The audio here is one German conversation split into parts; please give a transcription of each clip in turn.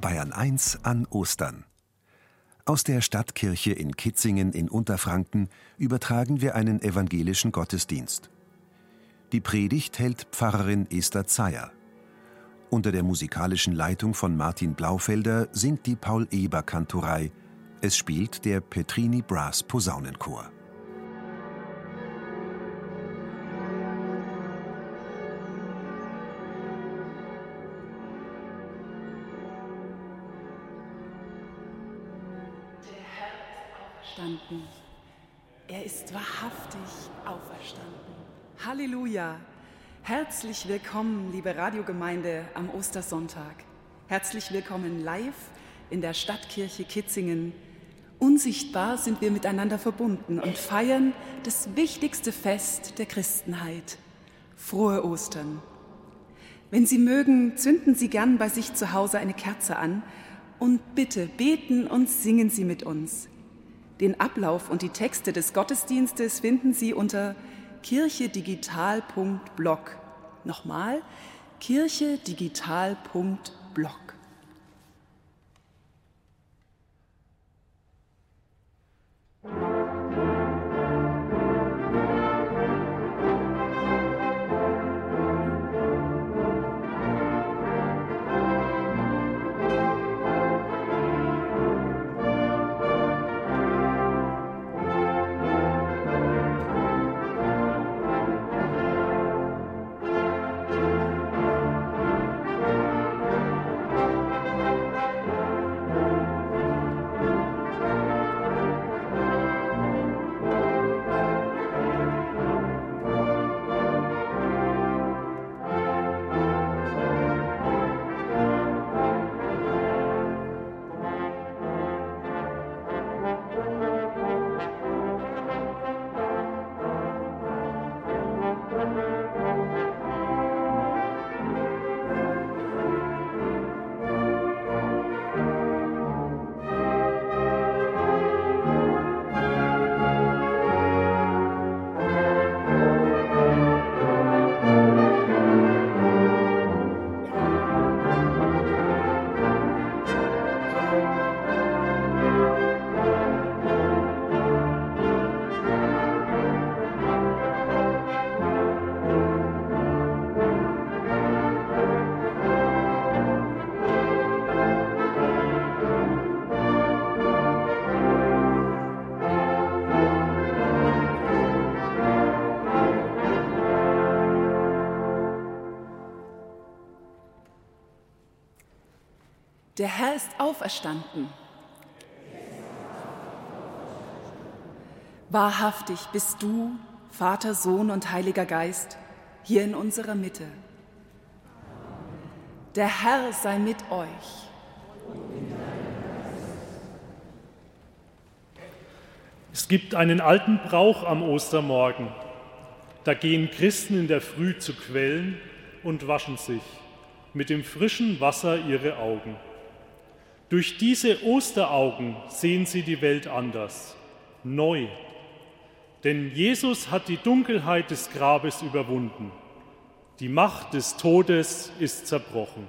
Bayern 1 an Ostern. Aus der Stadtkirche in Kitzingen in Unterfranken übertragen wir einen evangelischen Gottesdienst. Die Predigt hält Pfarrerin Esther Zeyer. Unter der musikalischen Leitung von Martin Blaufelder singt die Paul-Eber-Kantorei. Es spielt der Petrini Brass Posaunenchor. Auferstanden. Er ist wahrhaftig auferstanden. Halleluja. Herzlich willkommen, liebe Radiogemeinde, am Ostersonntag. Herzlich willkommen live in der Stadtkirche Kitzingen. Unsichtbar sind wir miteinander verbunden und feiern das wichtigste Fest der Christenheit. Frohe Ostern. Wenn Sie mögen, zünden Sie gern bei sich zu Hause eine Kerze an und bitte beten und singen Sie mit uns. Den Ablauf und die Texte des Gottesdienstes finden Sie unter kirchedigital.blog. Nochmal, kirchedigital.blog. Der Herr ist auferstanden. Wahrhaftig bist du, Vater, Sohn und Heiliger Geist, hier in unserer Mitte. Der Herr sei mit euch. Es gibt einen alten Brauch am Ostermorgen. Da gehen Christen in der Früh zu Quellen und waschen sich mit dem frischen Wasser ihre Augen. Durch diese Osteraugen sehen sie die Welt anders, neu. Denn Jesus hat die Dunkelheit des Grabes überwunden. Die Macht des Todes ist zerbrochen.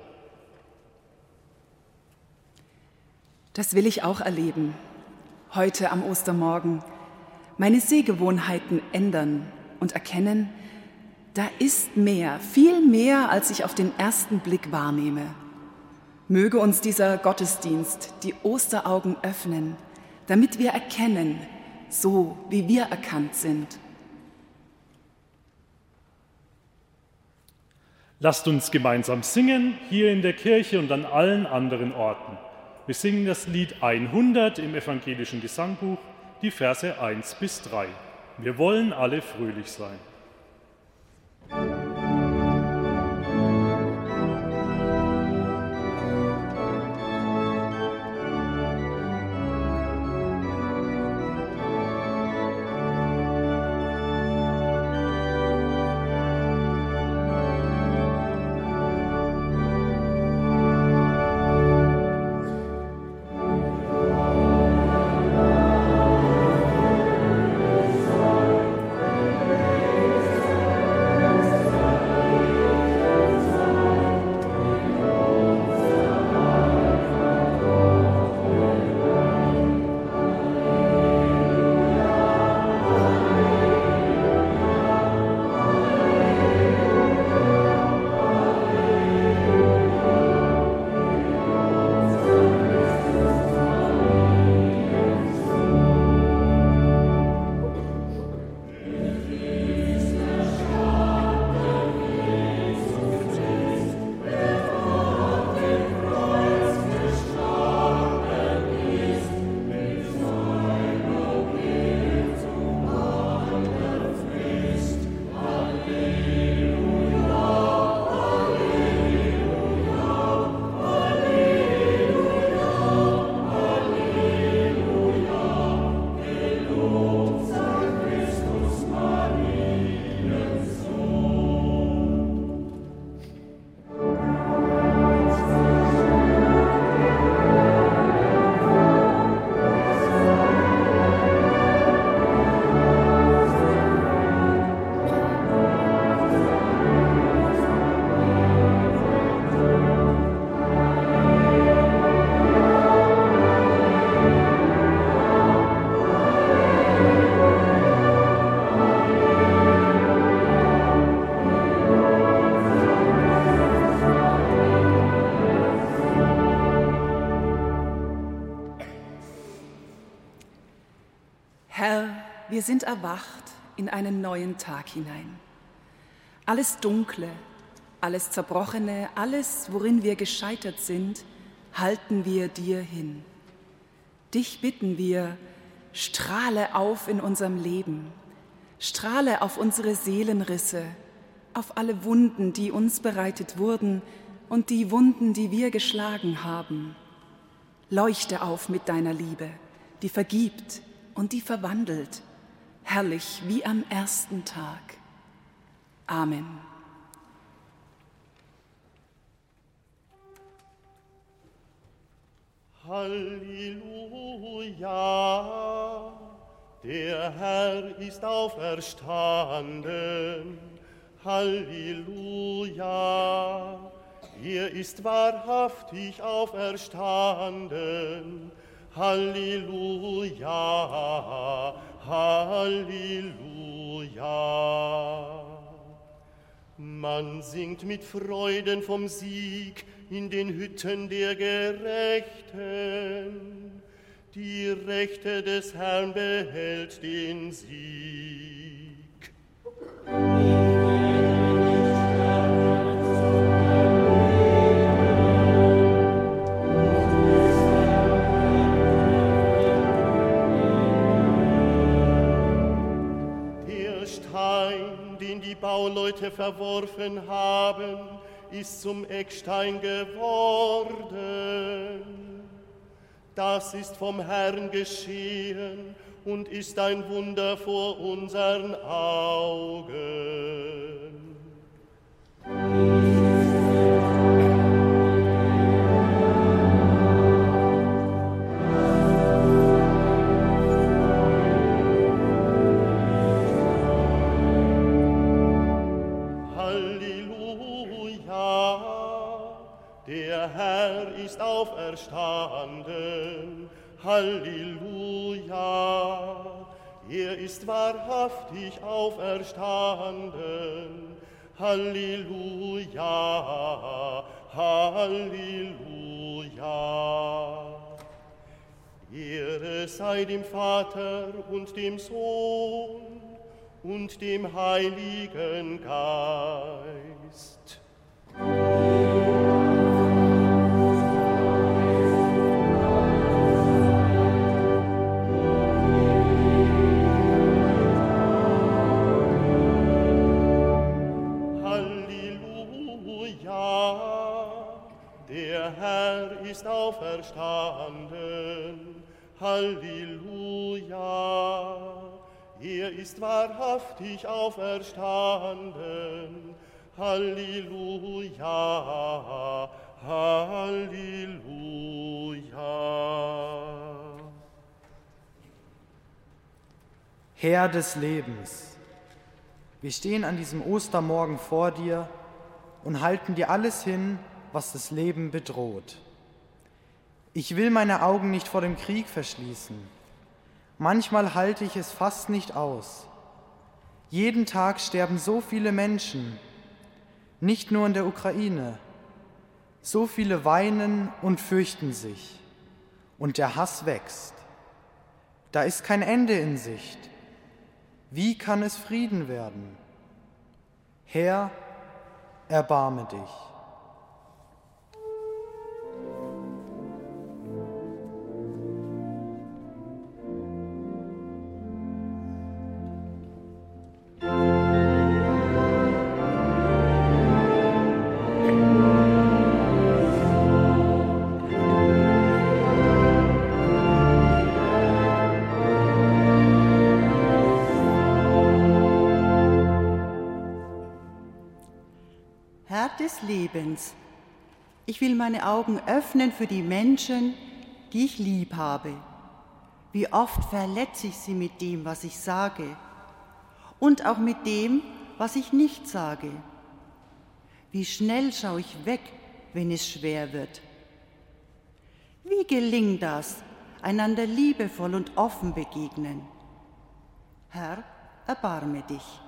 Das will ich auch erleben, heute am Ostermorgen. Meine Sehgewohnheiten ändern und erkennen, da ist mehr, viel mehr, als ich auf den ersten Blick wahrnehme. Möge uns dieser Gottesdienst die Osteraugen öffnen, damit wir erkennen, so wie wir erkannt sind. Lasst uns gemeinsam singen, hier in der Kirche und an allen anderen Orten. Wir singen das Lied 100 im evangelischen Gesangbuch, die Verse 1 bis 3. Wir wollen alle fröhlich sein. Wir sind erwacht in einen neuen Tag hinein. Alles Dunkle, alles Zerbrochene, alles, worin wir gescheitert sind, halten wir dir hin. Dich bitten wir, strahle auf in unserem Leben, strahle auf unsere Seelenrisse, auf alle Wunden, die uns bereitet wurden und die Wunden, die wir geschlagen haben. Leuchte auf mit deiner Liebe, die vergibt und die verwandelt, herrlich wie am ersten Tag. Amen. Halleluja, der Herr ist auferstanden. Halleluja, er ist wahrhaftig auferstanden. Halleluja, Halleluja. Man singt mit Freuden vom Sieg in den Hütten der Gerechten. Die Rechte des Herrn behält den Sieg. Bauleute verworfen haben, ist zum Eckstein geworden. Das ist vom Herrn geschehen und ist ein Wunder vor unseren Augen. Ist auferstanden. Halleluja, er ist wahrhaftig auferstanden. Halleluja, Halleluja. Ehre sei dem Vater und dem Sohn und dem Heiligen Geist. Halleluja, ist auferstanden. Halleluja, er ist wahrhaftig auferstanden. Halleluja, Halleluja. Herr des Lebens, wir stehen an diesem Ostermorgen vor dir und halten dir alles hin, was das Leben bedroht. Ich will meine Augen nicht vor dem Krieg verschließen. Manchmal halte ich es fast nicht aus. Jeden Tag sterben so viele Menschen, nicht nur in der Ukraine. So viele weinen und fürchten sich. Und der Hass wächst. Da ist kein Ende in Sicht. Wie kann es Frieden werden? Herr, erbarme dich. Lebens, ich will meine Augen öffnen für die Menschen, die ich lieb habe. Wie oft verletze ich sie mit dem, was ich sage und auch mit dem, was ich nicht sage. Wie schnell schaue ich weg, wenn es schwer wird. Wie gelingt das, einander liebevoll und offen begegnen? Herr, erbarme dich.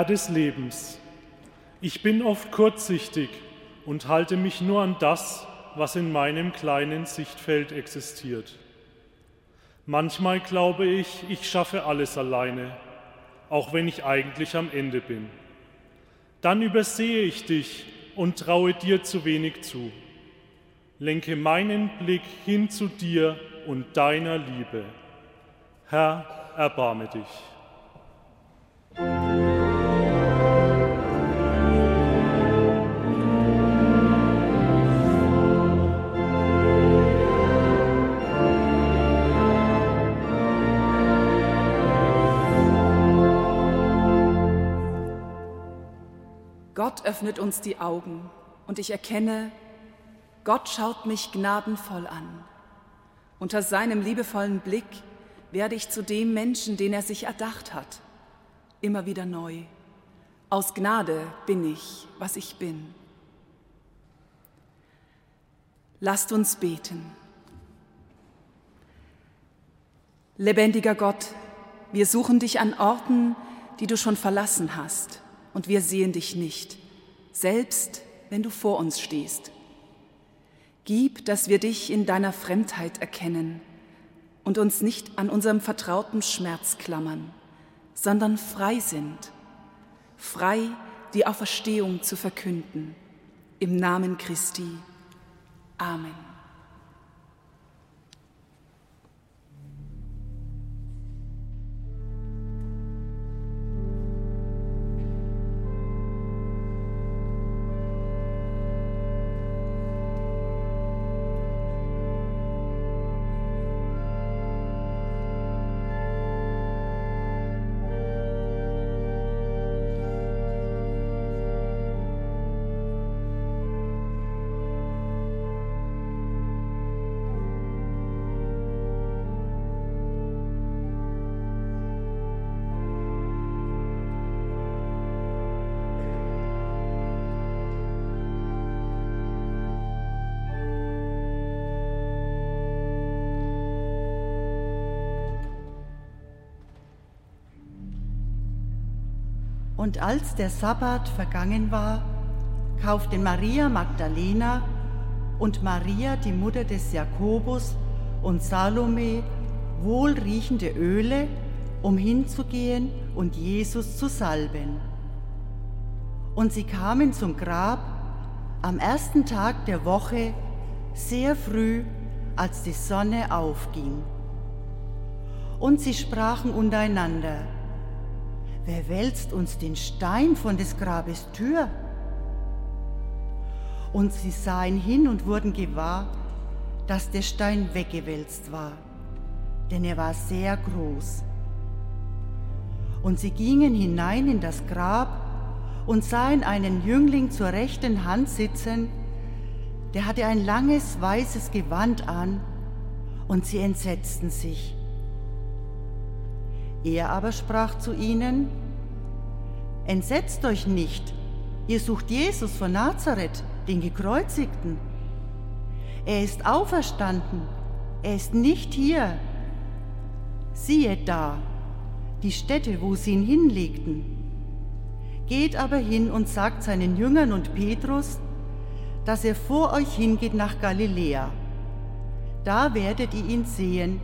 Herr des Lebens, ich bin oft kurzsichtig und halte mich nur an das, was in meinem kleinen Sichtfeld existiert. Manchmal glaube ich, ich schaffe alles alleine, auch wenn ich eigentlich am Ende bin. Dann übersehe ich dich und traue dir zu wenig zu. Lenke meinen Blick hin zu dir und deiner Liebe. Herr, erbarme dich. Gott öffnet uns die Augen und ich erkenne, Gott schaut mich gnadenvoll an. Unter seinem liebevollen Blick werde ich zu dem Menschen, den er sich erdacht hat, immer wieder neu. Aus Gnade bin ich, was ich bin. Lasst uns beten. Lebendiger Gott, wir suchen dich an Orten, die du schon verlassen hast und wir sehen dich nicht, selbst wenn du vor uns stehst. Gib, dass wir dich in deiner Fremdheit erkennen und uns nicht an unserem vertrauten Schmerz klammern, sondern frei sind, frei die Auferstehung zu verkünden. Im Namen Christi. Amen. Und als der Sabbat vergangen war, kauften Maria Magdalena und Maria, die Mutter des Jakobus, und Salome wohlriechende Öle, um hinzugehen und Jesus zu salben. Und sie kamen zum Grab am ersten Tag der Woche sehr früh, als die Sonne aufging. Und sie sprachen untereinander, wer wälzt uns den Stein von des Grabes Tür? Und sie sahen hin und wurden gewahr, dass der Stein weggewälzt war, denn er war sehr groß. Und sie gingen hinein in das Grab und sahen einen Jüngling zur rechten Hand sitzen, der hatte ein langes weißes Gewand an, und sie entsetzten sich. Er aber sprach zu ihnen, Entsetzt euch nicht, ihr sucht Jesus von Nazareth, den gekreuzigten. Er ist auferstanden, er ist nicht hier. Siehe da, die Stätte, wo sie ihn hinlegten. Geht aber hin und sagt seinen Jüngern und Petrus, dass er vor euch hingeht nach Galiläa. Da werdet ihr ihn sehen,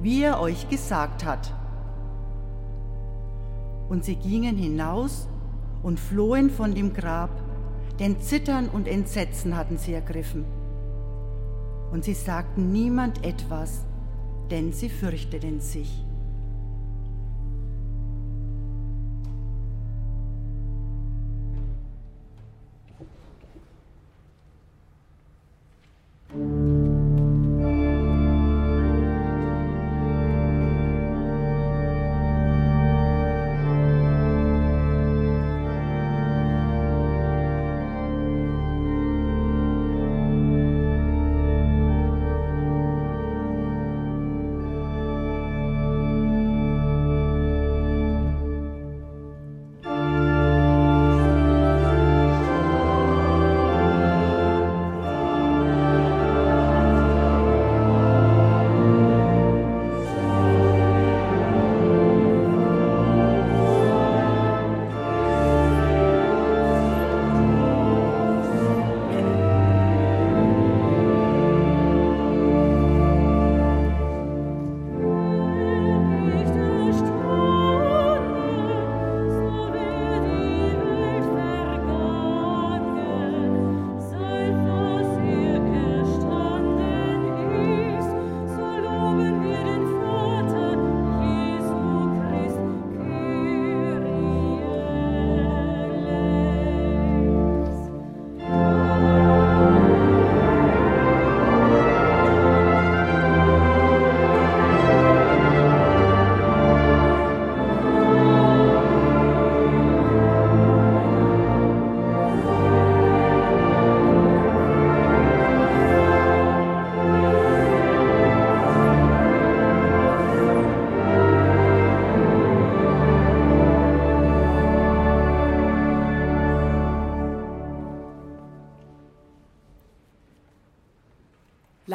wie er euch gesagt hat. Und sie gingen hinaus und flohen von dem Grab, denn Zittern und Entsetzen hatten sie ergriffen. Und sie sagten niemand etwas, denn sie fürchteten sich.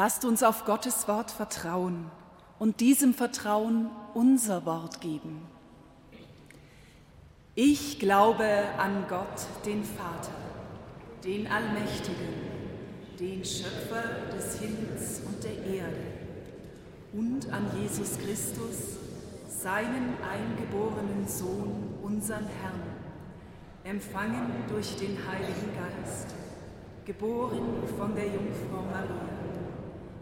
Lasst uns auf Gottes Wort vertrauen und diesem Vertrauen unser Wort geben. Ich glaube an Gott, den Vater, den Allmächtigen, den Schöpfer des Himmels und der Erde und an Jesus Christus, seinen eingeborenen Sohn, unseren Herrn, empfangen durch den Heiligen Geist, geboren von der Jungfrau Maria,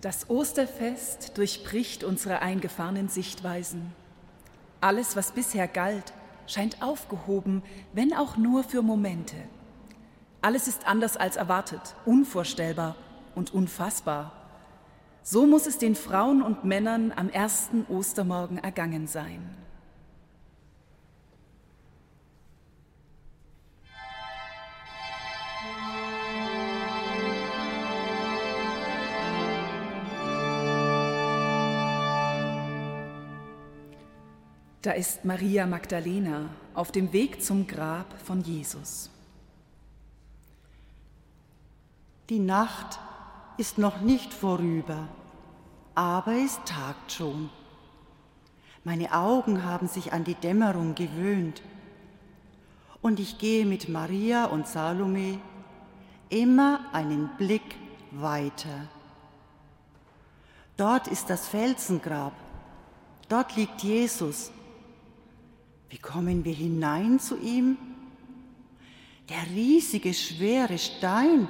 Das Osterfest durchbricht unsere eingefahrenen Sichtweisen. Alles, was bisher galt, scheint aufgehoben, wenn auch nur für Momente. Alles ist anders als erwartet, unvorstellbar und unfassbar. So muss es den Frauen und Männern am ersten Ostermorgen ergangen sein. Da ist Maria Magdalena auf dem Weg zum Grab von Jesus. Die Nacht ist noch nicht vorüber, aber es tagt schon. Meine Augen haben sich an die Dämmerung gewöhnt und ich gehe mit Maria und Salome immer einen Blick weiter. Dort ist das Felsengrab, dort liegt Jesus wie kommen wir hinein zu ihm? Der riesige, schwere Stein,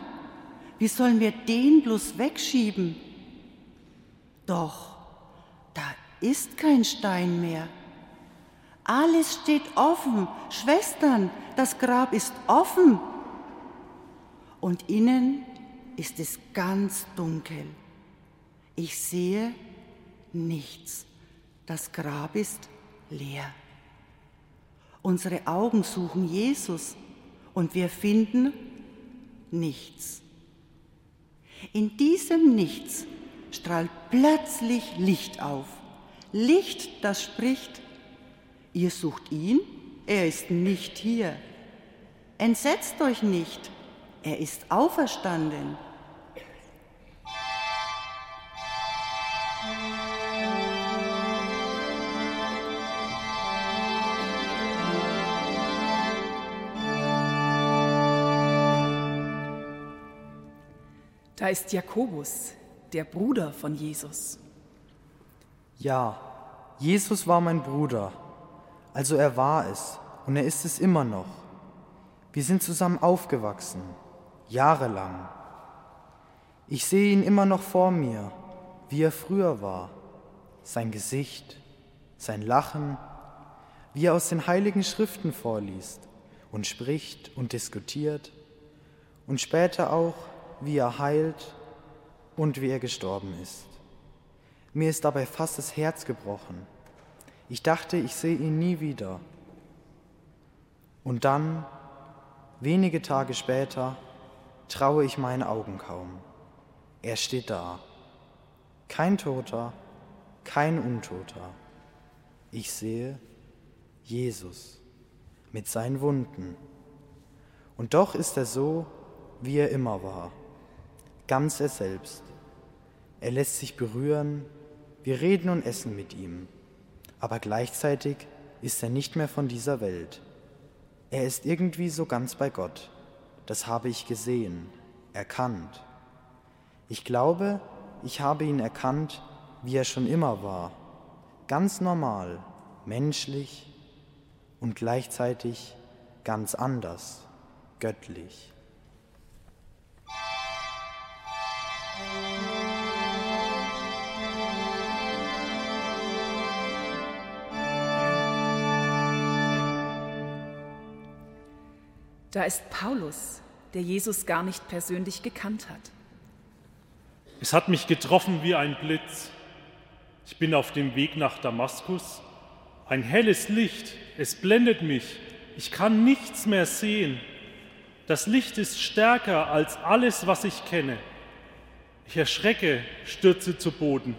wie sollen wir den bloß wegschieben? Doch, da ist kein Stein mehr. Alles steht offen. Schwestern, das Grab ist offen. Und innen ist es ganz dunkel. Ich sehe nichts. Das Grab ist leer. Unsere Augen suchen Jesus und wir finden nichts. In diesem Nichts strahlt plötzlich Licht auf. Licht, das spricht, ihr sucht ihn, er ist nicht hier. Entsetzt euch nicht, er ist auferstanden. Da ist Jakobus, der Bruder von Jesus. Ja, Jesus war mein Bruder, also er war es und er ist es immer noch. Wir sind zusammen aufgewachsen, jahrelang. Ich sehe ihn immer noch vor mir, wie er früher war, sein Gesicht, sein Lachen, wie er aus den heiligen Schriften vorliest und spricht und diskutiert und später auch, wie er heilt und wie er gestorben ist. Mir ist dabei fast das Herz gebrochen. Ich dachte, ich sehe ihn nie wieder. Und dann, wenige Tage später, traue ich meinen Augen kaum. Er steht da. Kein Toter, kein Untoter. Ich sehe Jesus mit seinen Wunden. Und doch ist er so, wie er immer war ganz er selbst. Er lässt sich berühren, wir reden und essen mit ihm, aber gleichzeitig ist er nicht mehr von dieser Welt. Er ist irgendwie so ganz bei Gott. Das habe ich gesehen, erkannt. Ich glaube, ich habe ihn erkannt, wie er schon immer war, ganz normal, menschlich und gleichzeitig ganz anders, göttlich. Da ist Paulus, der Jesus gar nicht persönlich gekannt hat. Es hat mich getroffen wie ein Blitz. Ich bin auf dem Weg nach Damaskus. Ein helles Licht, es blendet mich. Ich kann nichts mehr sehen. Das Licht ist stärker als alles, was ich kenne. Ich erschrecke, stürze zu Boden.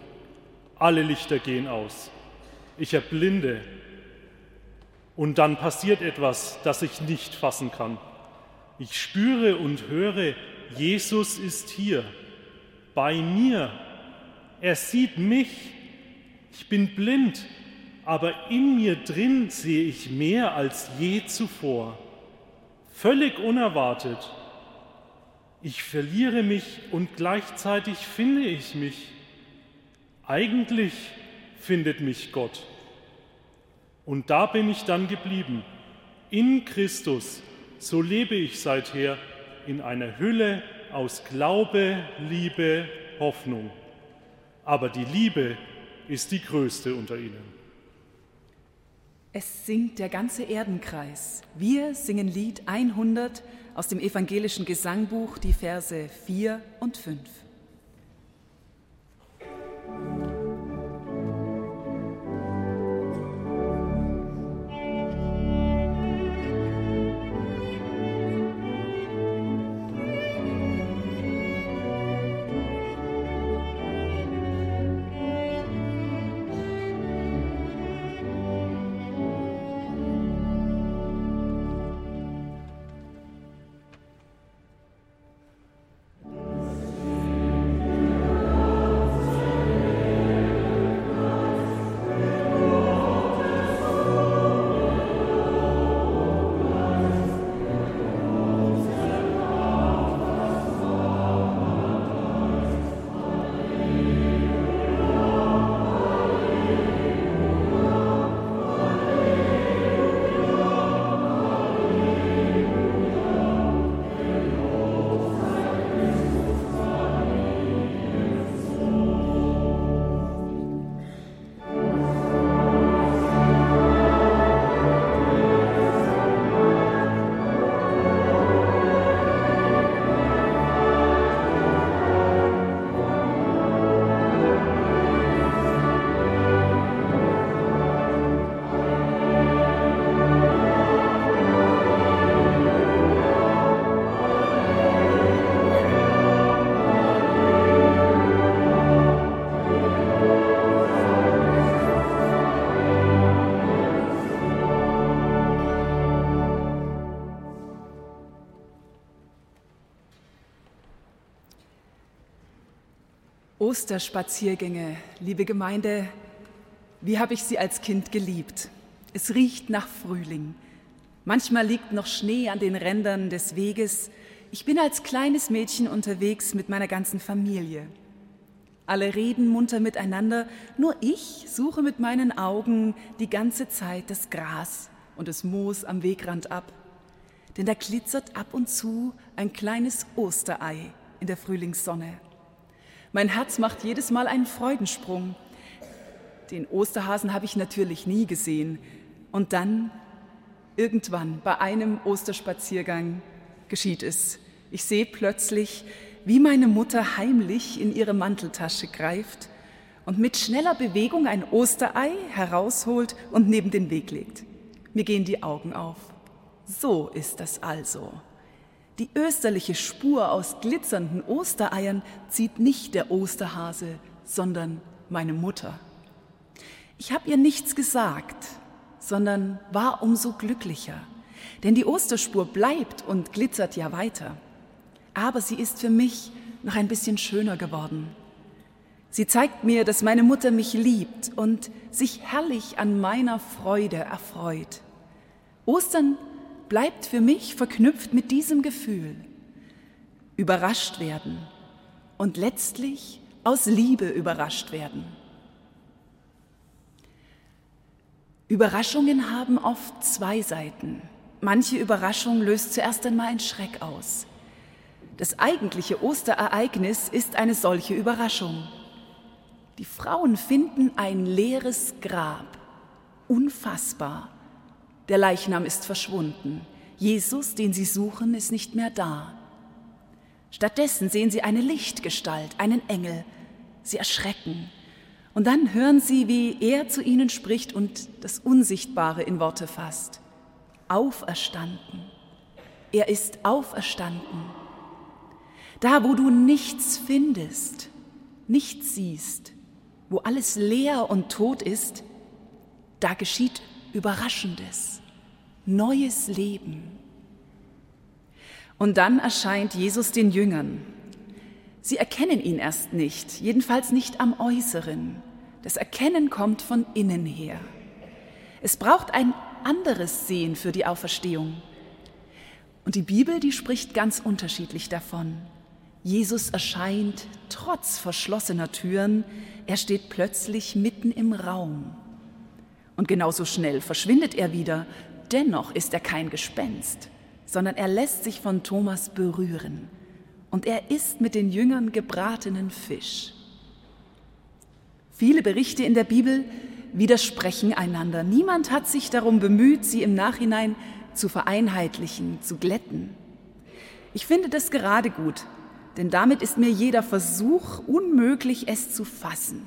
Alle Lichter gehen aus. Ich erblinde, und dann passiert etwas, das ich nicht fassen kann. Ich spüre und höre, Jesus ist hier, bei mir. Er sieht mich. Ich bin blind, aber in mir drin sehe ich mehr als je zuvor. Völlig unerwartet. Ich verliere mich und gleichzeitig finde ich mich. Eigentlich findet mich Gott. Und da bin ich dann geblieben. In Christus, so lebe ich seither in einer Hülle aus Glaube, Liebe, Hoffnung. Aber die Liebe ist die größte unter ihnen. Es singt der ganze Erdenkreis. Wir singen Lied 100 aus dem evangelischen Gesangbuch, die Verse 4 und 5. Osterspaziergänge, liebe Gemeinde, wie habe ich sie als Kind geliebt. Es riecht nach Frühling. Manchmal liegt noch Schnee an den Rändern des Weges. Ich bin als kleines Mädchen unterwegs mit meiner ganzen Familie. Alle reden munter miteinander, nur ich suche mit meinen Augen die ganze Zeit das Gras und das Moos am Wegrand ab. Denn da glitzert ab und zu ein kleines Osterei in der Frühlingssonne. Mein Herz macht jedes Mal einen Freudensprung. Den Osterhasen habe ich natürlich nie gesehen. Und dann, irgendwann, bei einem Osterspaziergang, geschieht es. Ich sehe plötzlich, wie meine Mutter heimlich in ihre Manteltasche greift und mit schneller Bewegung ein Osterei herausholt und neben den Weg legt. Mir gehen die Augen auf. So ist das also. Die österliche Spur aus glitzernden Ostereiern zieht nicht der Osterhase, sondern meine Mutter. Ich habe ihr nichts gesagt, sondern war umso glücklicher, denn die Osterspur bleibt und glitzert ja weiter. Aber sie ist für mich noch ein bisschen schöner geworden. Sie zeigt mir, dass meine Mutter mich liebt und sich herrlich an meiner Freude erfreut. Ostern bleibt für mich verknüpft mit diesem Gefühl. Überrascht werden und letztlich aus Liebe überrascht werden. Überraschungen haben oft zwei Seiten. Manche Überraschung löst zuerst einmal einen Schreck aus. Das eigentliche Osterereignis ist eine solche Überraschung. Die Frauen finden ein leeres Grab. Unfassbar. Der Leichnam ist verschwunden. Jesus, den sie suchen, ist nicht mehr da. Stattdessen sehen sie eine Lichtgestalt, einen Engel. Sie erschrecken. Und dann hören sie, wie er zu ihnen spricht und das Unsichtbare in Worte fasst. Auferstanden. Er ist auferstanden. Da, wo du nichts findest, nichts siehst, wo alles leer und tot ist, da geschieht Überraschendes neues Leben. Und dann erscheint Jesus den Jüngern. Sie erkennen ihn erst nicht, jedenfalls nicht am Äußeren. Das Erkennen kommt von innen her. Es braucht ein anderes Sehen für die Auferstehung. Und die Bibel, die spricht ganz unterschiedlich davon. Jesus erscheint trotz verschlossener Türen, er steht plötzlich mitten im Raum. Und genauso schnell verschwindet er wieder, dennoch ist er kein Gespenst, sondern er lässt sich von Thomas berühren und er isst mit den Jüngern gebratenen Fisch. Viele Berichte in der Bibel widersprechen einander. Niemand hat sich darum bemüht, sie im Nachhinein zu vereinheitlichen, zu glätten. Ich finde das gerade gut, denn damit ist mir jeder Versuch unmöglich, es zu fassen,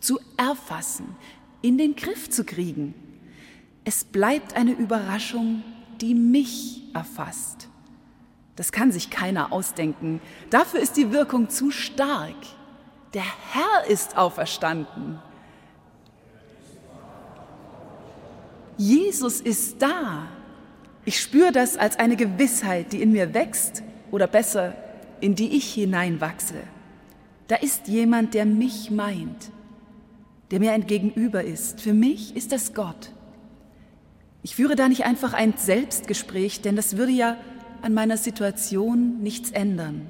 zu erfassen, in den Griff zu kriegen. Es bleibt eine Überraschung, die mich erfasst. Das kann sich keiner ausdenken. Dafür ist die Wirkung zu stark. Der Herr ist auferstanden. Jesus ist da. Ich spüre das als eine Gewissheit, die in mir wächst oder besser, in die ich hineinwachse. Da ist jemand, der mich meint, der mir ein Gegenüber ist. Für mich ist das Gott. Ich führe da nicht einfach ein Selbstgespräch, denn das würde ja an meiner Situation nichts ändern.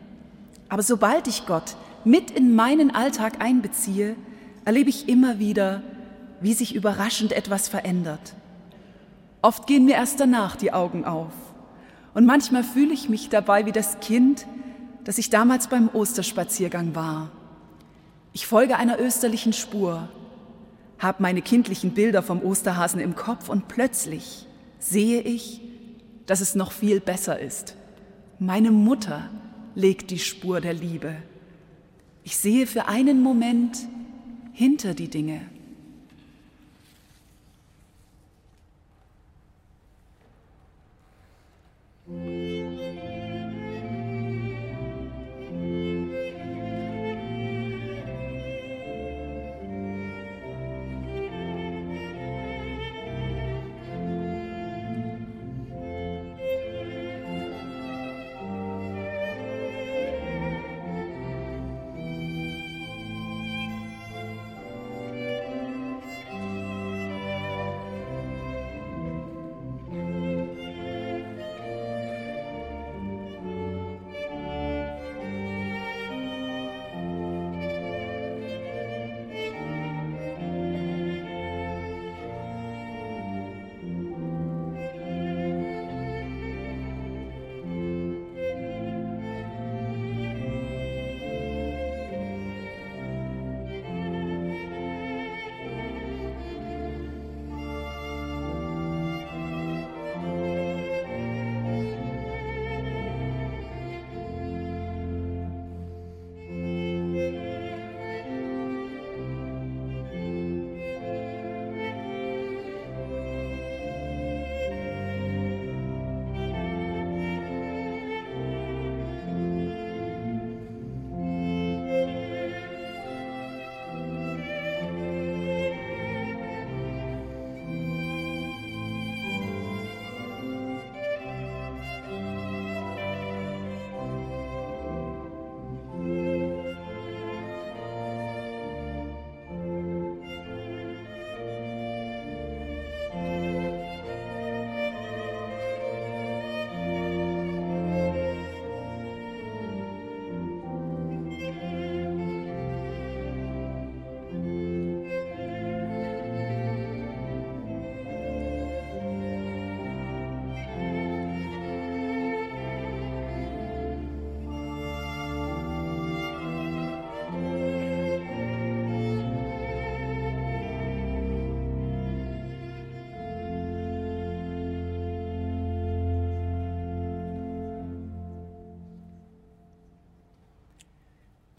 Aber sobald ich Gott mit in meinen Alltag einbeziehe, erlebe ich immer wieder, wie sich überraschend etwas verändert. Oft gehen mir erst danach die Augen auf. Und manchmal fühle ich mich dabei wie das Kind, das ich damals beim Osterspaziergang war. Ich folge einer österlichen Spur, habe meine kindlichen Bilder vom Osterhasen im Kopf und plötzlich sehe ich, dass es noch viel besser ist. Meine Mutter legt die Spur der Liebe. Ich sehe für einen Moment hinter die Dinge.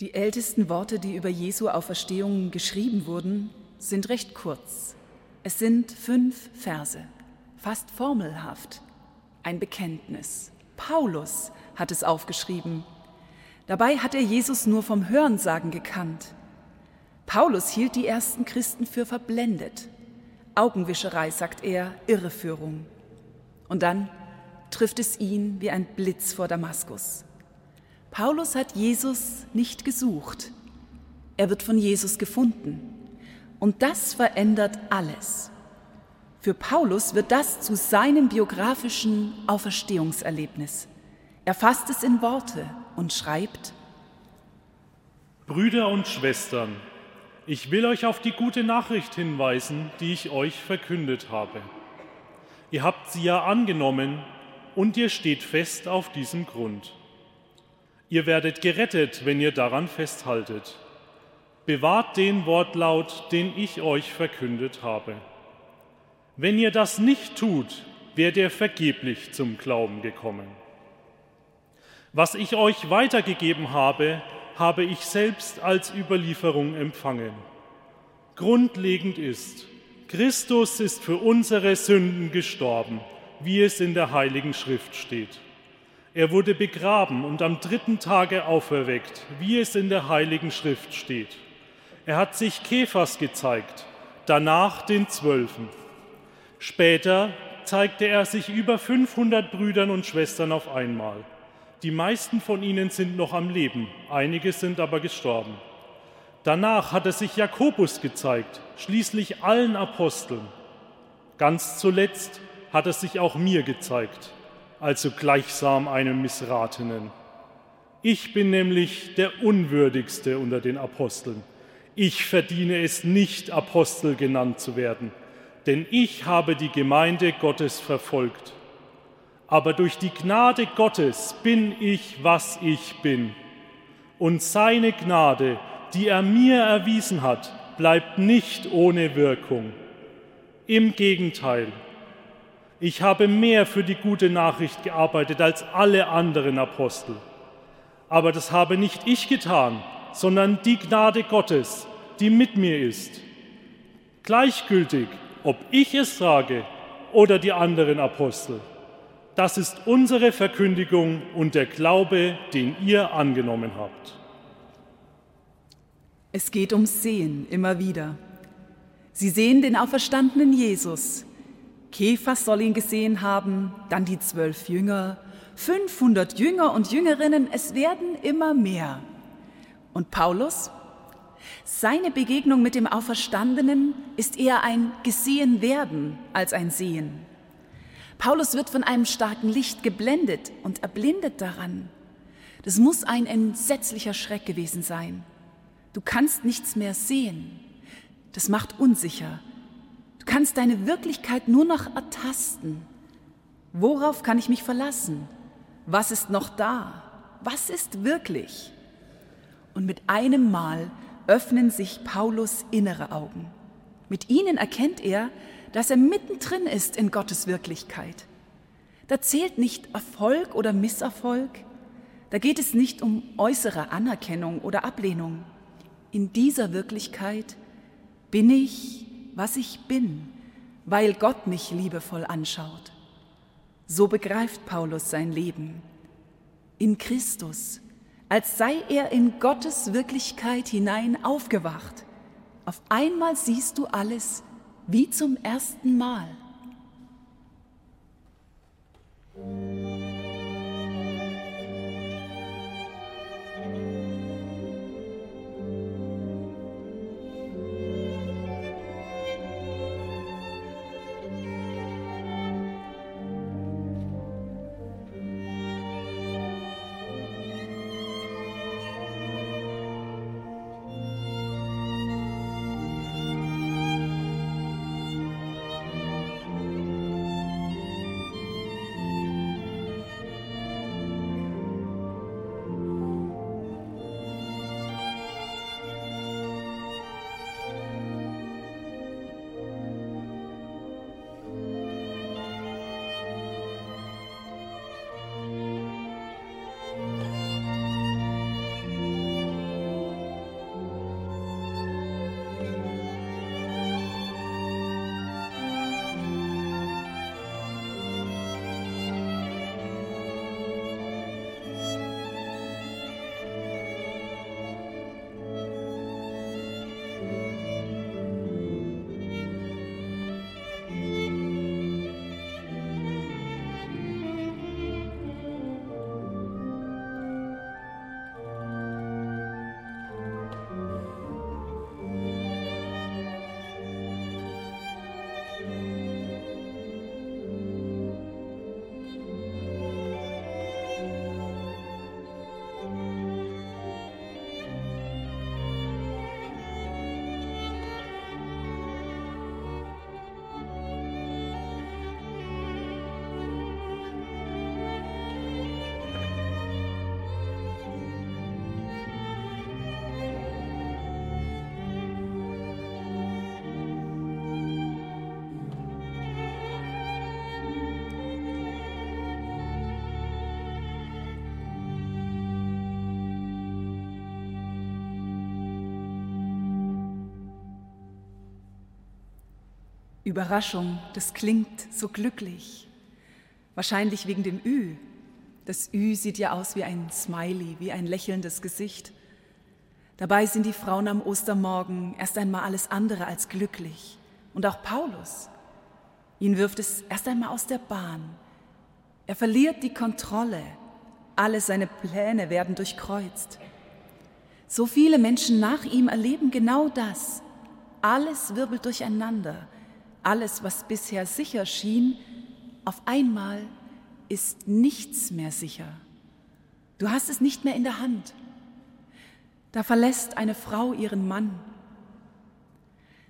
Die ältesten Worte, die über Jesu Auferstehung geschrieben wurden, sind recht kurz. Es sind fünf Verse, fast formelhaft, ein Bekenntnis. Paulus hat es aufgeschrieben. Dabei hat er Jesus nur vom Hörensagen gekannt. Paulus hielt die ersten Christen für verblendet. Augenwischerei, sagt er, Irreführung. Und dann trifft es ihn wie ein Blitz vor Damaskus. Paulus hat Jesus nicht gesucht. Er wird von Jesus gefunden. Und das verändert alles. Für Paulus wird das zu seinem biografischen Auferstehungserlebnis. Er fasst es in Worte und schreibt, Brüder und Schwestern, ich will euch auf die gute Nachricht hinweisen, die ich euch verkündet habe. Ihr habt sie ja angenommen und ihr steht fest auf diesem Grund. Ihr werdet gerettet, wenn ihr daran festhaltet. Bewahrt den Wortlaut, den ich euch verkündet habe. Wenn ihr das nicht tut, werdet ihr vergeblich zum Glauben gekommen. Was ich euch weitergegeben habe, habe ich selbst als Überlieferung empfangen. Grundlegend ist, Christus ist für unsere Sünden gestorben, wie es in der Heiligen Schrift steht. Er wurde begraben und am dritten Tage auferweckt, wie es in der Heiligen Schrift steht. Er hat sich Käfers gezeigt, danach den Zwölfen. Später zeigte er sich über 500 Brüdern und Schwestern auf einmal. Die meisten von ihnen sind noch am Leben, einige sind aber gestorben. Danach hat er sich Jakobus gezeigt, schließlich allen Aposteln. Ganz zuletzt hat er sich auch mir gezeigt, also gleichsam einem Missratenen. Ich bin nämlich der Unwürdigste unter den Aposteln. Ich verdiene es nicht, Apostel genannt zu werden, denn ich habe die Gemeinde Gottes verfolgt. Aber durch die Gnade Gottes bin ich, was ich bin. Und seine Gnade, die er mir erwiesen hat, bleibt nicht ohne Wirkung. Im Gegenteil, ich habe mehr für die gute Nachricht gearbeitet als alle anderen Apostel. Aber das habe nicht ich getan, sondern die Gnade Gottes, die mit mir ist. Gleichgültig, ob ich es sage oder die anderen Apostel. Das ist unsere Verkündigung und der Glaube, den ihr angenommen habt. Es geht ums Sehen immer wieder. Sie sehen den auferstandenen Jesus, Kephas soll ihn gesehen haben, dann die zwölf Jünger, 500 Jünger und Jüngerinnen, es werden immer mehr. Und Paulus? Seine Begegnung mit dem Auferstandenen ist eher ein Gesehen werden als ein Sehen. Paulus wird von einem starken Licht geblendet und erblindet daran. Das muss ein entsetzlicher Schreck gewesen sein. Du kannst nichts mehr sehen. Das macht unsicher, Du kannst deine Wirklichkeit nur noch ertasten. Worauf kann ich mich verlassen? Was ist noch da? Was ist wirklich? Und mit einem Mal öffnen sich Paulus innere Augen. Mit ihnen erkennt er, dass er mittendrin ist in Gottes Wirklichkeit. Da zählt nicht Erfolg oder Misserfolg, da geht es nicht um äußere Anerkennung oder Ablehnung. In dieser Wirklichkeit bin ich was ich bin, weil Gott mich liebevoll anschaut. So begreift Paulus sein Leben. In Christus, als sei er in Gottes Wirklichkeit hinein aufgewacht. Auf einmal siehst du alles wie zum ersten Mal. Überraschung, das klingt so glücklich. Wahrscheinlich wegen dem Ü. Das Ü sieht ja aus wie ein Smiley, wie ein lächelndes Gesicht. Dabei sind die Frauen am Ostermorgen erst einmal alles andere als glücklich. Und auch Paulus. Ihn wirft es erst einmal aus der Bahn. Er verliert die Kontrolle. Alle seine Pläne werden durchkreuzt. So viele Menschen nach ihm erleben genau das. Alles wirbelt durcheinander. Alles, was bisher sicher schien, auf einmal ist nichts mehr sicher. Du hast es nicht mehr in der Hand. Da verlässt eine Frau ihren Mann.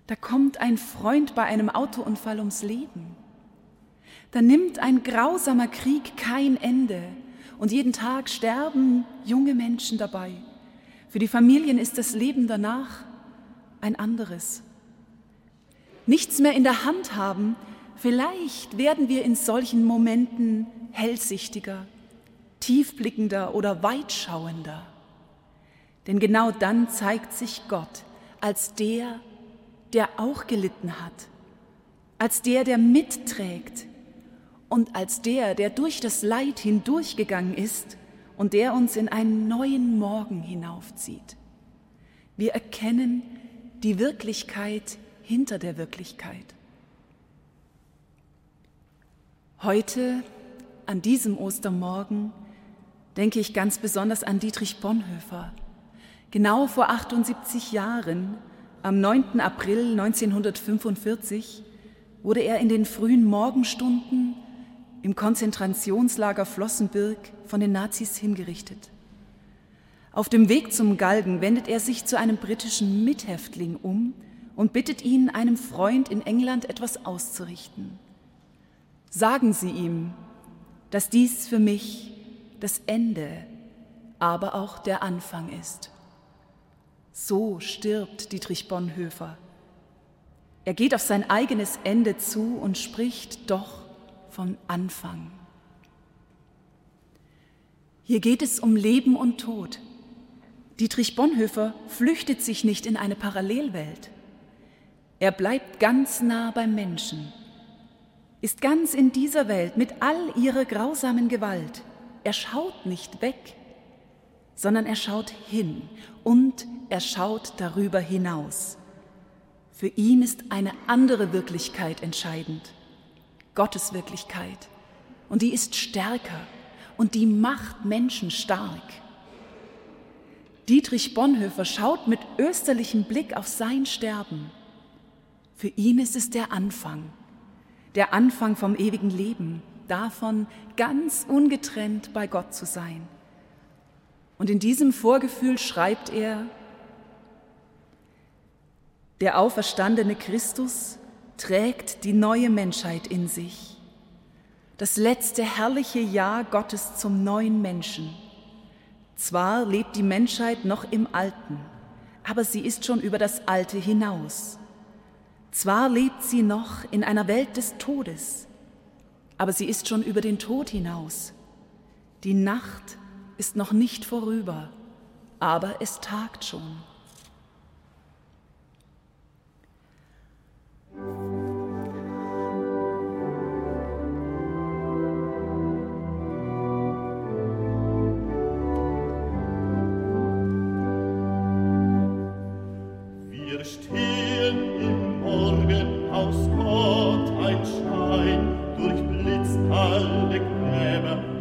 Da kommt ein Freund bei einem Autounfall ums Leben. Da nimmt ein grausamer Krieg kein Ende und jeden Tag sterben junge Menschen dabei. Für die Familien ist das Leben danach ein anderes. Nichts mehr in der Hand haben, vielleicht werden wir in solchen Momenten hellsichtiger, tiefblickender oder weitschauender. Denn genau dann zeigt sich Gott als der, der auch gelitten hat, als der, der mitträgt und als der, der durch das Leid hindurchgegangen ist und der uns in einen neuen Morgen hinaufzieht. Wir erkennen die Wirklichkeit hinter der Wirklichkeit. Heute, an diesem Ostermorgen, denke ich ganz besonders an Dietrich Bonhoeffer, Genau vor 78 Jahren, am 9. April 1945, wurde er in den frühen Morgenstunden im Konzentrationslager Flossenbürg von den Nazis hingerichtet. Auf dem Weg zum Galgen wendet er sich zu einem britischen Mithäftling um und bittet ihn, einem Freund in England etwas auszurichten. Sagen Sie ihm, dass dies für mich das Ende, aber auch der Anfang ist. So stirbt Dietrich Bonhoeffer. Er geht auf sein eigenes Ende zu und spricht doch von Anfang. Hier geht es um Leben und Tod. Dietrich Bonhoeffer flüchtet sich nicht in eine Parallelwelt. Er bleibt ganz nah beim Menschen, ist ganz in dieser Welt mit all ihrer grausamen Gewalt. Er schaut nicht weg, sondern er schaut hin und er schaut darüber hinaus. Für ihn ist eine andere Wirklichkeit entscheidend, Gottes Wirklichkeit. Und die ist stärker und die macht Menschen stark. Dietrich Bonhoeffer schaut mit österlichem Blick auf sein Sterben. Für ihn ist es der Anfang, der Anfang vom ewigen Leben, davon ganz ungetrennt bei Gott zu sein. Und in diesem Vorgefühl schreibt er, der auferstandene Christus trägt die neue Menschheit in sich, das letzte herrliche Ja Gottes zum neuen Menschen. Zwar lebt die Menschheit noch im Alten, aber sie ist schon über das Alte hinaus. Zwar lebt sie noch in einer Welt des Todes, aber sie ist schon über den Tod hinaus. Die Nacht ist noch nicht vorüber, aber es tagt schon. Wir stehen Leben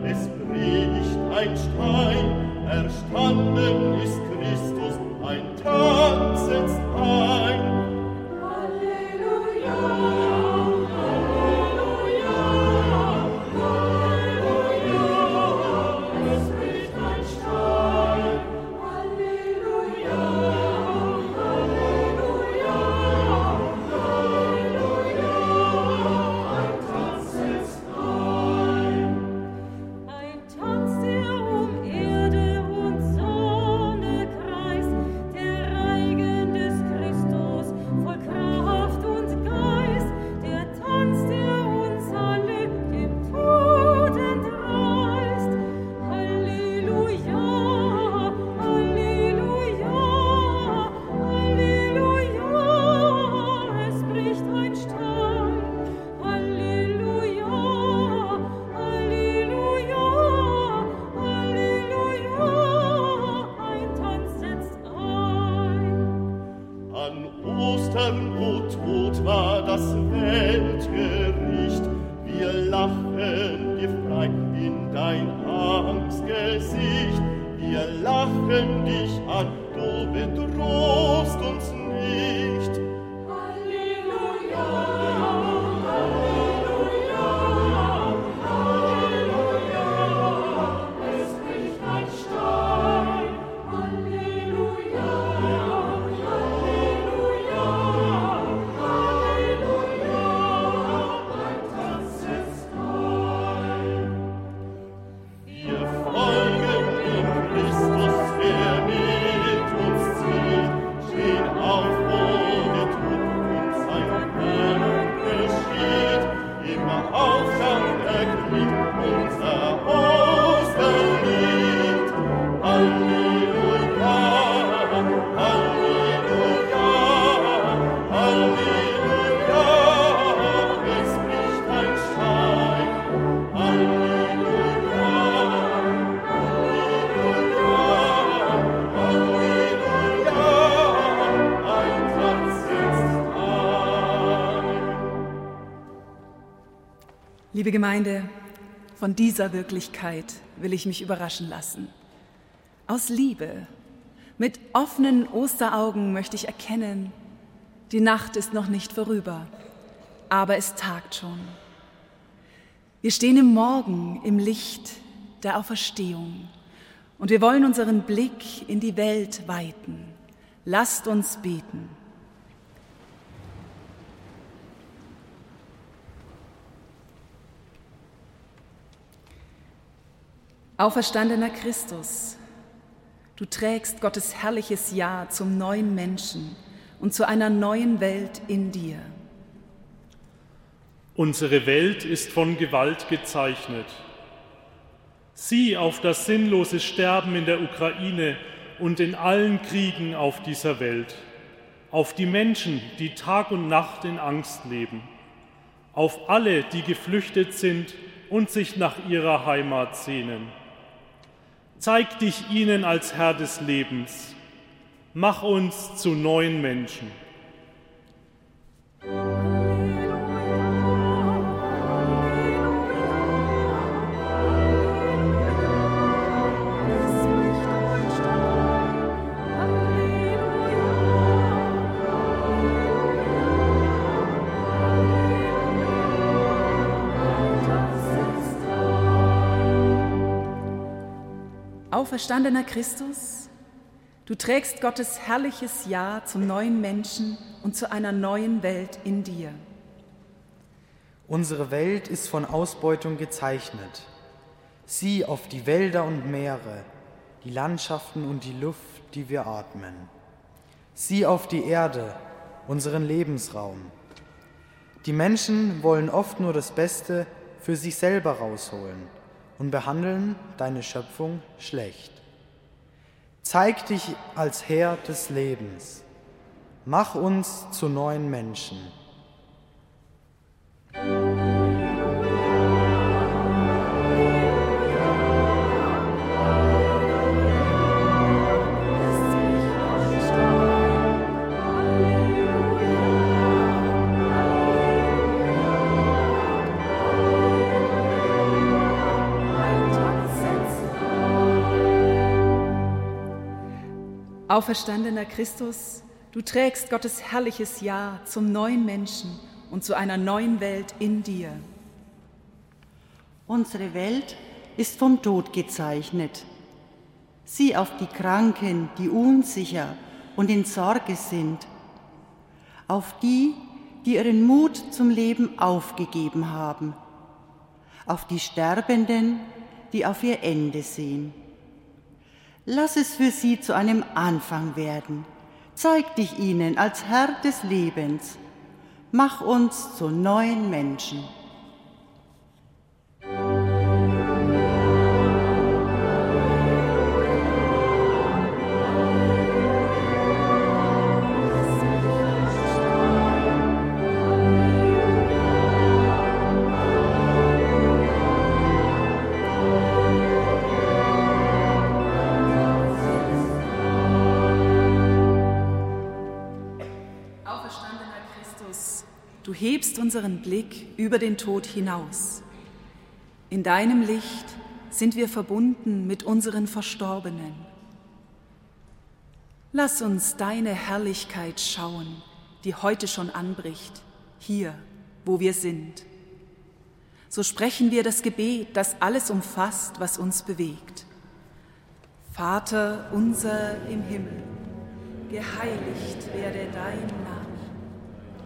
Gemeinde, von dieser Wirklichkeit will ich mich überraschen lassen. Aus Liebe, mit offenen Osteraugen möchte ich erkennen, die Nacht ist noch nicht vorüber, aber es tagt schon. Wir stehen im Morgen, im Licht der Auferstehung und wir wollen unseren Blick in die Welt weiten. Lasst uns beten. Auferstandener Christus, du trägst Gottes herrliches Ja zum neuen Menschen und zu einer neuen Welt in dir. Unsere Welt ist von Gewalt gezeichnet. Sieh auf das sinnlose Sterben in der Ukraine und in allen Kriegen auf dieser Welt, auf die Menschen, die Tag und Nacht in Angst leben, auf alle, die geflüchtet sind und sich nach ihrer Heimat sehnen. Zeig dich ihnen als Herr des Lebens. Mach uns zu neuen Menschen. Auferstandener Christus, du trägst Gottes herrliches Ja zum neuen Menschen und zu einer neuen Welt in dir. Unsere Welt ist von Ausbeutung gezeichnet. Sieh auf die Wälder und Meere, die Landschaften und die Luft, die wir atmen. Sieh auf die Erde, unseren Lebensraum. Die Menschen wollen oft nur das Beste für sich selber rausholen und behandeln deine Schöpfung schlecht. Zeig dich als Herr des Lebens. Mach uns zu neuen Menschen. Auferstandener Christus, du trägst Gottes herrliches Ja zum neuen Menschen und zu einer neuen Welt in dir. Unsere Welt ist vom Tod gezeichnet. Sieh auf die Kranken, die unsicher und in Sorge sind, auf die, die ihren Mut zum Leben aufgegeben haben, auf die Sterbenden, die auf ihr Ende sehen. Lass es für sie zu einem Anfang werden. Zeig dich ihnen als Herr des Lebens. Mach uns zu neuen Menschen. Du hebst unseren Blick über den Tod hinaus. In deinem Licht sind wir verbunden mit unseren Verstorbenen. Lass uns deine Herrlichkeit schauen, die heute schon anbricht, hier, wo wir sind. So sprechen wir das Gebet, das alles umfasst, was uns bewegt. Vater unser im Himmel, geheiligt werde dein Name,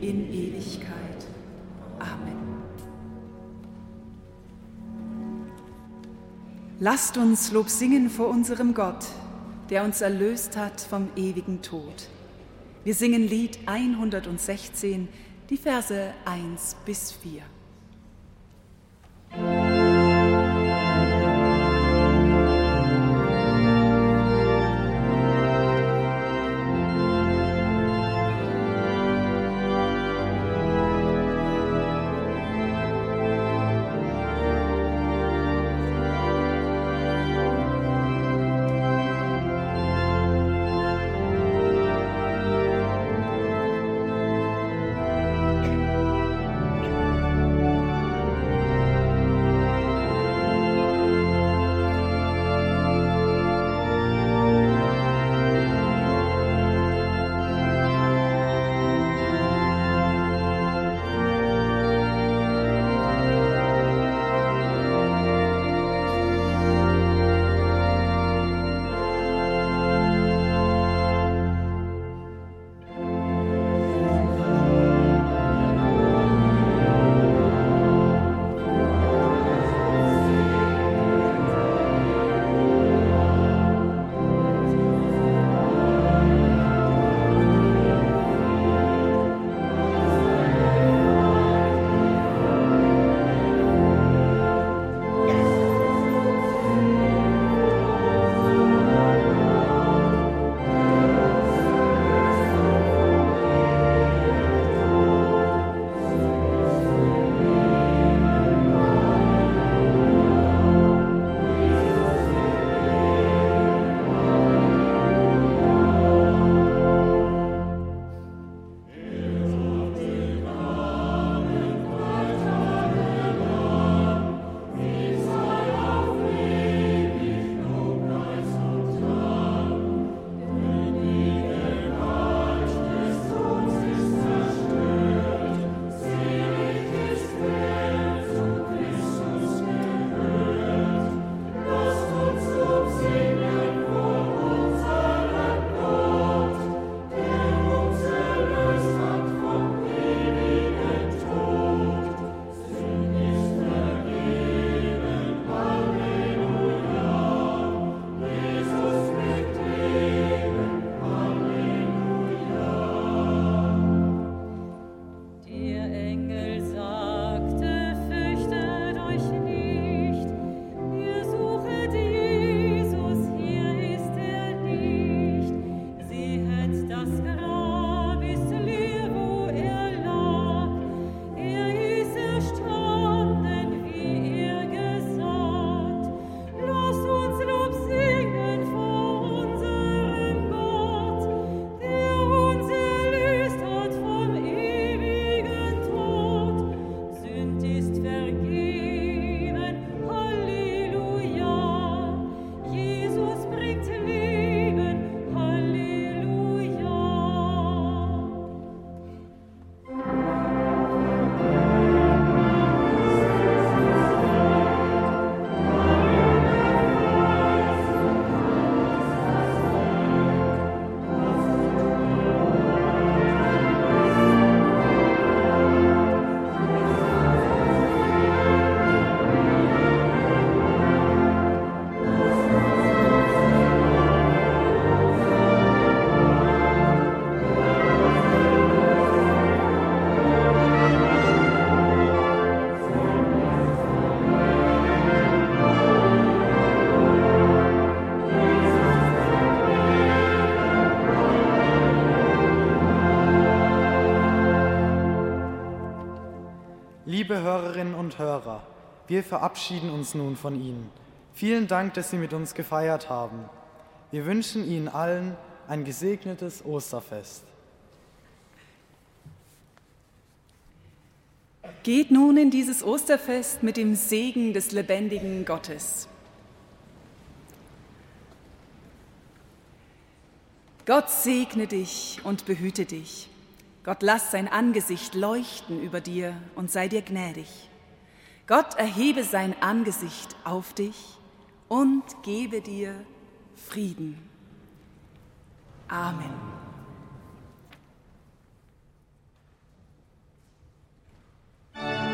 in Ewigkeit. Amen. Lasst uns Lob singen vor unserem Gott, der uns erlöst hat vom ewigen Tod. Wir singen Lied 116, die Verse 1 bis 4. Hörer, wir verabschieden uns nun von Ihnen. Vielen Dank, dass Sie mit uns gefeiert haben. Wir wünschen Ihnen allen ein gesegnetes Osterfest. Geht nun in dieses Osterfest mit dem Segen des lebendigen Gottes. Gott segne dich und behüte dich. Gott lass sein Angesicht leuchten über dir und sei dir gnädig. Gott erhebe sein Angesicht auf dich und gebe dir Frieden. Amen. Bayern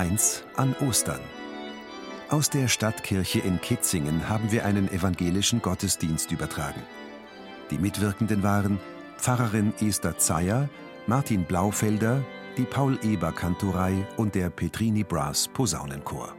1 an Ostern. Aus der Stadtkirche in Kitzingen haben wir einen evangelischen Gottesdienst übertragen. Die Mitwirkenden waren Pfarrerin Esther Zeyer, Martin Blaufelder, die Paul-Eber-Kantorei und der Petrini Brass Posaunenchor.